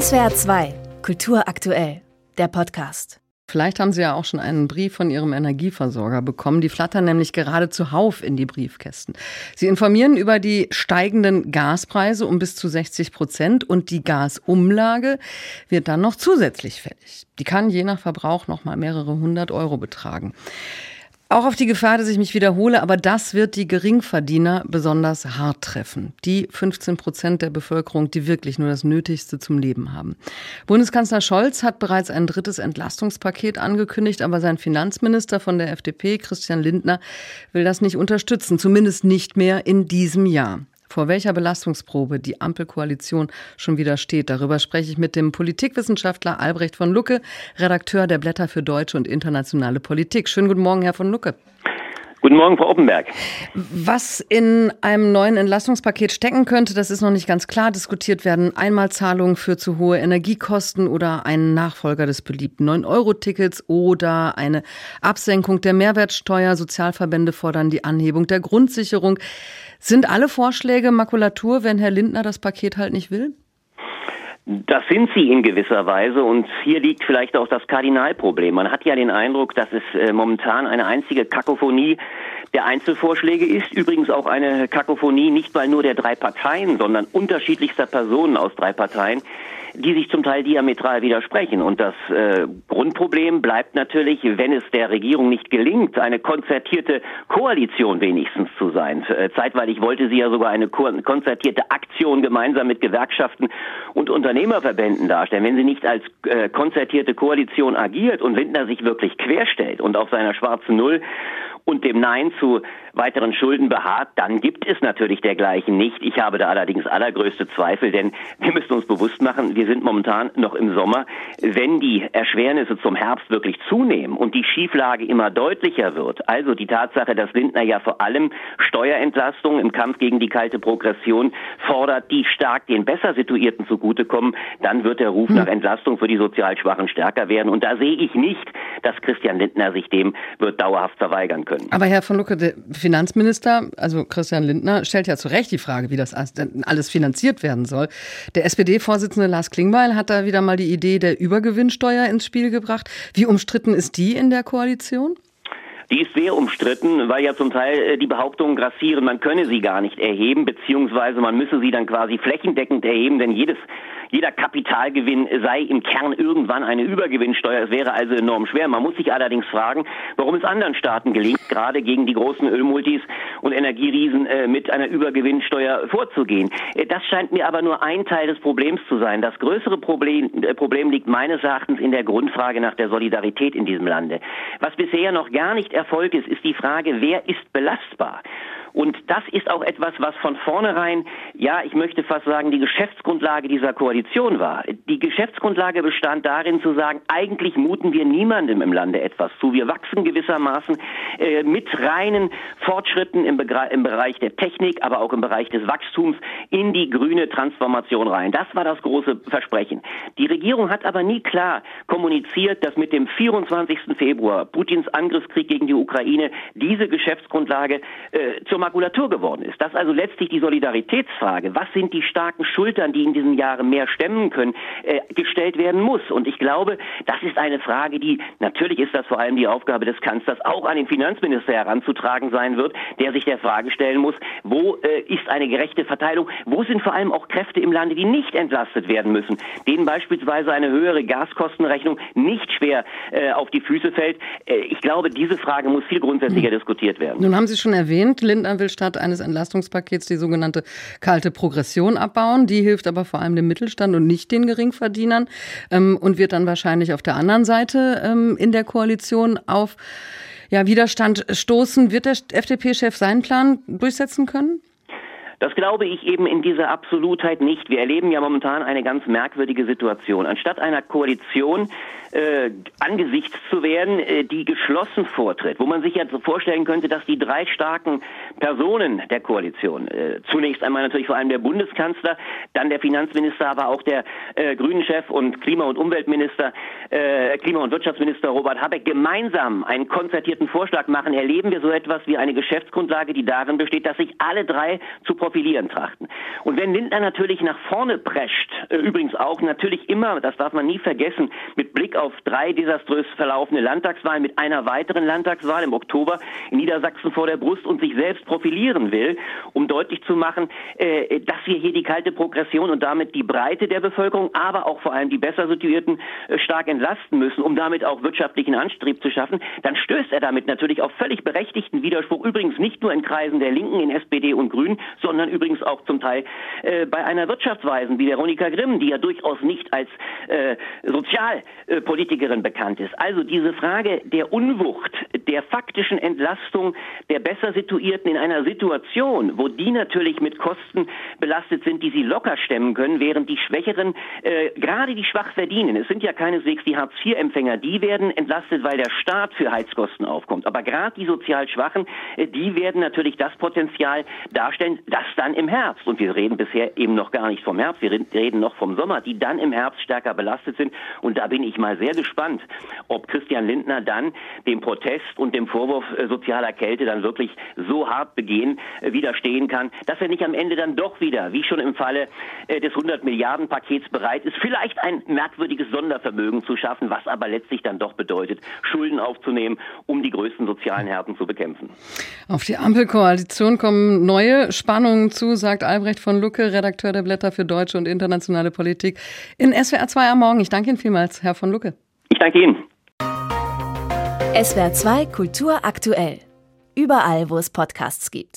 SWR 2, Kultur aktuell, der Podcast. Vielleicht haben Sie ja auch schon einen Brief von Ihrem Energieversorger bekommen. Die flattern nämlich gerade zuhauf in die Briefkästen. Sie informieren über die steigenden Gaspreise um bis zu 60 Prozent und die Gasumlage wird dann noch zusätzlich fällig. Die kann je nach Verbrauch noch mal mehrere hundert Euro betragen. Auch auf die Gefahr, dass ich mich wiederhole, aber das wird die Geringverdiener besonders hart treffen. Die 15 Prozent der Bevölkerung, die wirklich nur das Nötigste zum Leben haben. Bundeskanzler Scholz hat bereits ein drittes Entlastungspaket angekündigt, aber sein Finanzminister von der FDP, Christian Lindner, will das nicht unterstützen, zumindest nicht mehr in diesem Jahr vor welcher Belastungsprobe die Ampelkoalition schon wieder steht. Darüber spreche ich mit dem Politikwissenschaftler Albrecht von Lucke, Redakteur der Blätter für deutsche und internationale Politik. Schönen guten Morgen, Herr von Lucke. Guten Morgen, Frau Oppenberg. Was in einem neuen Entlastungspaket stecken könnte, das ist noch nicht ganz klar. Diskutiert werden Einmalzahlungen für zu hohe Energiekosten oder einen Nachfolger des beliebten 9-Euro-Tickets oder eine Absenkung der Mehrwertsteuer. Sozialverbände fordern die Anhebung der Grundsicherung. Sind alle Vorschläge Makulatur, wenn Herr Lindner das Paket halt nicht will? Das sind sie in gewisser Weise und hier liegt vielleicht auch das Kardinalproblem. Man hat ja den Eindruck, dass es äh, momentan eine einzige Kakophonie der Einzelvorschläge ist. Übrigens auch eine Kakophonie nicht mal nur der drei Parteien, sondern unterschiedlichster Personen aus drei Parteien, die sich zum Teil diametral widersprechen. Und das äh, Grundproblem bleibt natürlich, wenn es der Regierung nicht gelingt, eine konzertierte Koalition wenigstens zu sein. Äh, zeitweilig wollte sie ja sogar eine konzertierte Aktion gemeinsam mit Gewerkschaften und Unternehmerverbänden darstellen. Wenn sie nicht als äh, konzertierte Koalition agiert und Lindner sich wirklich querstellt und auf seiner schwarzen Null und dem Nein zu weiteren Schulden beharrt, dann gibt es natürlich dergleichen nicht. Ich habe da allerdings allergrößte Zweifel, denn wir müssen uns bewusst machen, wir sind momentan noch im Sommer. Wenn die Erschwernisse zum Herbst wirklich zunehmen und die Schieflage immer deutlicher wird, also die Tatsache, dass Lindner ja vor allem Steuerentlastung im Kampf gegen die kalte Progression fordert, die stark den besser situierten zugutekommen, dann wird der Ruf hm. nach Entlastung für die sozial Schwachen stärker werden. Und da sehe ich nicht, dass Christian Lindner sich dem wird dauerhaft verweigern können. Aber Herr von Lucke, der Finanzminister, also Christian Lindner, stellt ja zu Recht die Frage, wie das alles finanziert werden soll. Der SPD-Vorsitzende Lars Klingbeil hat da wieder mal die Idee der Übergewinnsteuer ins Spiel gebracht. Wie umstritten ist die in der Koalition? Die ist sehr umstritten, weil ja zum Teil äh, die Behauptungen grassieren, man könne sie gar nicht erheben, beziehungsweise man müsse sie dann quasi flächendeckend erheben, denn jedes jeder Kapitalgewinn sei im Kern irgendwann eine Übergewinnsteuer. Es wäre also enorm schwer. Man muss sich allerdings fragen, warum es anderen Staaten gelingt, gerade gegen die großen Ölmultis und Energieriesen äh, mit einer Übergewinnsteuer vorzugehen. Äh, das scheint mir aber nur ein Teil des Problems zu sein. Das größere Problem, Problem liegt meines Erachtens in der Grundfrage nach der Solidarität in diesem Lande. Was bisher noch gar nicht Erfolg ist, ist die Frage, wer ist belastbar? Und das ist auch etwas, was von vornherein, ja, ich möchte fast sagen, die Geschäftsgrundlage dieser Koalition war. Die Geschäftsgrundlage bestand darin zu sagen, eigentlich muten wir niemandem im Lande etwas zu. Wir wachsen gewissermaßen äh, mit reinen Fortschritten im, im Bereich der Technik, aber auch im Bereich des Wachstums in die grüne Transformation rein. Das war das große Versprechen. Die Regierung hat aber nie klar kommuniziert, dass mit dem 24. Februar Putins Angriffskrieg gegen die Ukraine diese Geschäftsgrundlage äh, zum Makulatur geworden ist. Das ist also letztlich die Solidaritätsfrage. Was sind die starken Schultern, die in diesen Jahren mehr stemmen können, äh, gestellt werden muss. Und ich glaube, das ist eine Frage, die natürlich ist das vor allem die Aufgabe des Kanzlers, auch an den Finanzminister heranzutragen sein wird, der sich der Frage stellen muss, wo äh, ist eine gerechte Verteilung? Wo sind vor allem auch Kräfte im Lande, die nicht entlastet werden müssen, denen beispielsweise eine höhere Gaskostenrechnung nicht schwer äh, auf die Füße fällt? Äh, ich glaube, diese Frage muss viel grundsätzlicher hm. diskutiert werden. Nun haben Sie schon erwähnt, Lindner will statt eines Entlastungspakets die sogenannte kalte Progression abbauen. Die hilft aber vor allem dem Mittelstand und nicht den Geringverdienern ähm, und wird dann wahrscheinlich auf der anderen Seite ähm, in der Koalition auf ja, Widerstand stoßen. Wird der FDP-Chef seinen Plan durchsetzen können? Das glaube ich eben in dieser Absolutheit nicht. Wir erleben ja momentan eine ganz merkwürdige Situation. Anstatt einer Koalition äh, angesichts zu werden, äh, die geschlossen vortritt, wo man sich jetzt vorstellen könnte, dass die drei starken Personen der Koalition, äh, zunächst einmal natürlich vor allem der Bundeskanzler, dann der Finanzminister, aber auch der äh, Grünen-Chef und Klima- und Umweltminister, äh, Klima- und Wirtschaftsminister Robert Habeck gemeinsam einen konzertierten Vorschlag machen, erleben wir so etwas wie eine Geschäftsgrundlage, die darin besteht, dass sich alle drei zu profilieren trachten. Und wenn Lindner natürlich nach vorne prescht, äh, übrigens auch natürlich immer, das darf man nie vergessen, mit Blick auf drei desaströs verlaufene Landtagswahlen, mit einer weiteren Landtagswahl im Oktober in Niedersachsen vor der Brust und sich selbst profilieren will, um deutlich zu machen, äh, dass wir hier die kalte Progression und damit die Breite der Bevölkerung, aber auch vor allem die besser situierten äh, stark entlasten müssen, um damit auch wirtschaftlichen Anstrieb zu schaffen, dann stößt er damit natürlich auf völlig berechtigten Widerspruch, übrigens nicht nur in Kreisen der Linken, in SPD und Grünen, sondern übrigens auch zum Teil äh, bei einer Wirtschaftsweisen wie Veronika Grimm, die ja durchaus nicht als äh, Sozialpolitikerin bekannt ist. Also diese Frage der Unwucht, der faktischen Entlastung der besser situierten in einer Situation, wo die natürlich mit Kosten belastet sind, die sie locker stemmen können, während die Schwächeren, äh, gerade die schwach verdienen, es sind ja keineswegs die Hartz-IV-Empfänger, die werden entlastet, weil der Staat für Heizkosten aufkommt. Aber gerade die sozial Schwachen, äh, die werden natürlich das Potenzial darstellen, das dann im Herbst, und wir reden bisher eben noch gar nicht vom Herbst, wir reden noch vom Sommer, die dann im Herbst stärker belastet sind. Und da bin ich mal sehr gespannt, ob Christian Lindner dann dem Protest und dem Vorwurf äh, sozialer Kälte dann wirklich so hart begehen, äh, widerstehen kann, dass er nicht am Ende dann doch wieder, wie schon im Falle äh, des 100 Milliarden Pakets bereit ist, vielleicht ein merkwürdiges Sondervermögen zu schaffen, was aber letztlich dann doch bedeutet, Schulden aufzunehmen, um die größten sozialen Härten zu bekämpfen. Auf die Ampelkoalition kommen neue Spannungen zu, sagt Albrecht von Lucke, Redakteur der Blätter für deutsche und internationale Politik in SWR 2 am Morgen. Ich danke Ihnen vielmals, Herr von Lucke. Ich danke Ihnen. SWR 2 Kultur aktuell. Überall, wo es Podcasts gibt.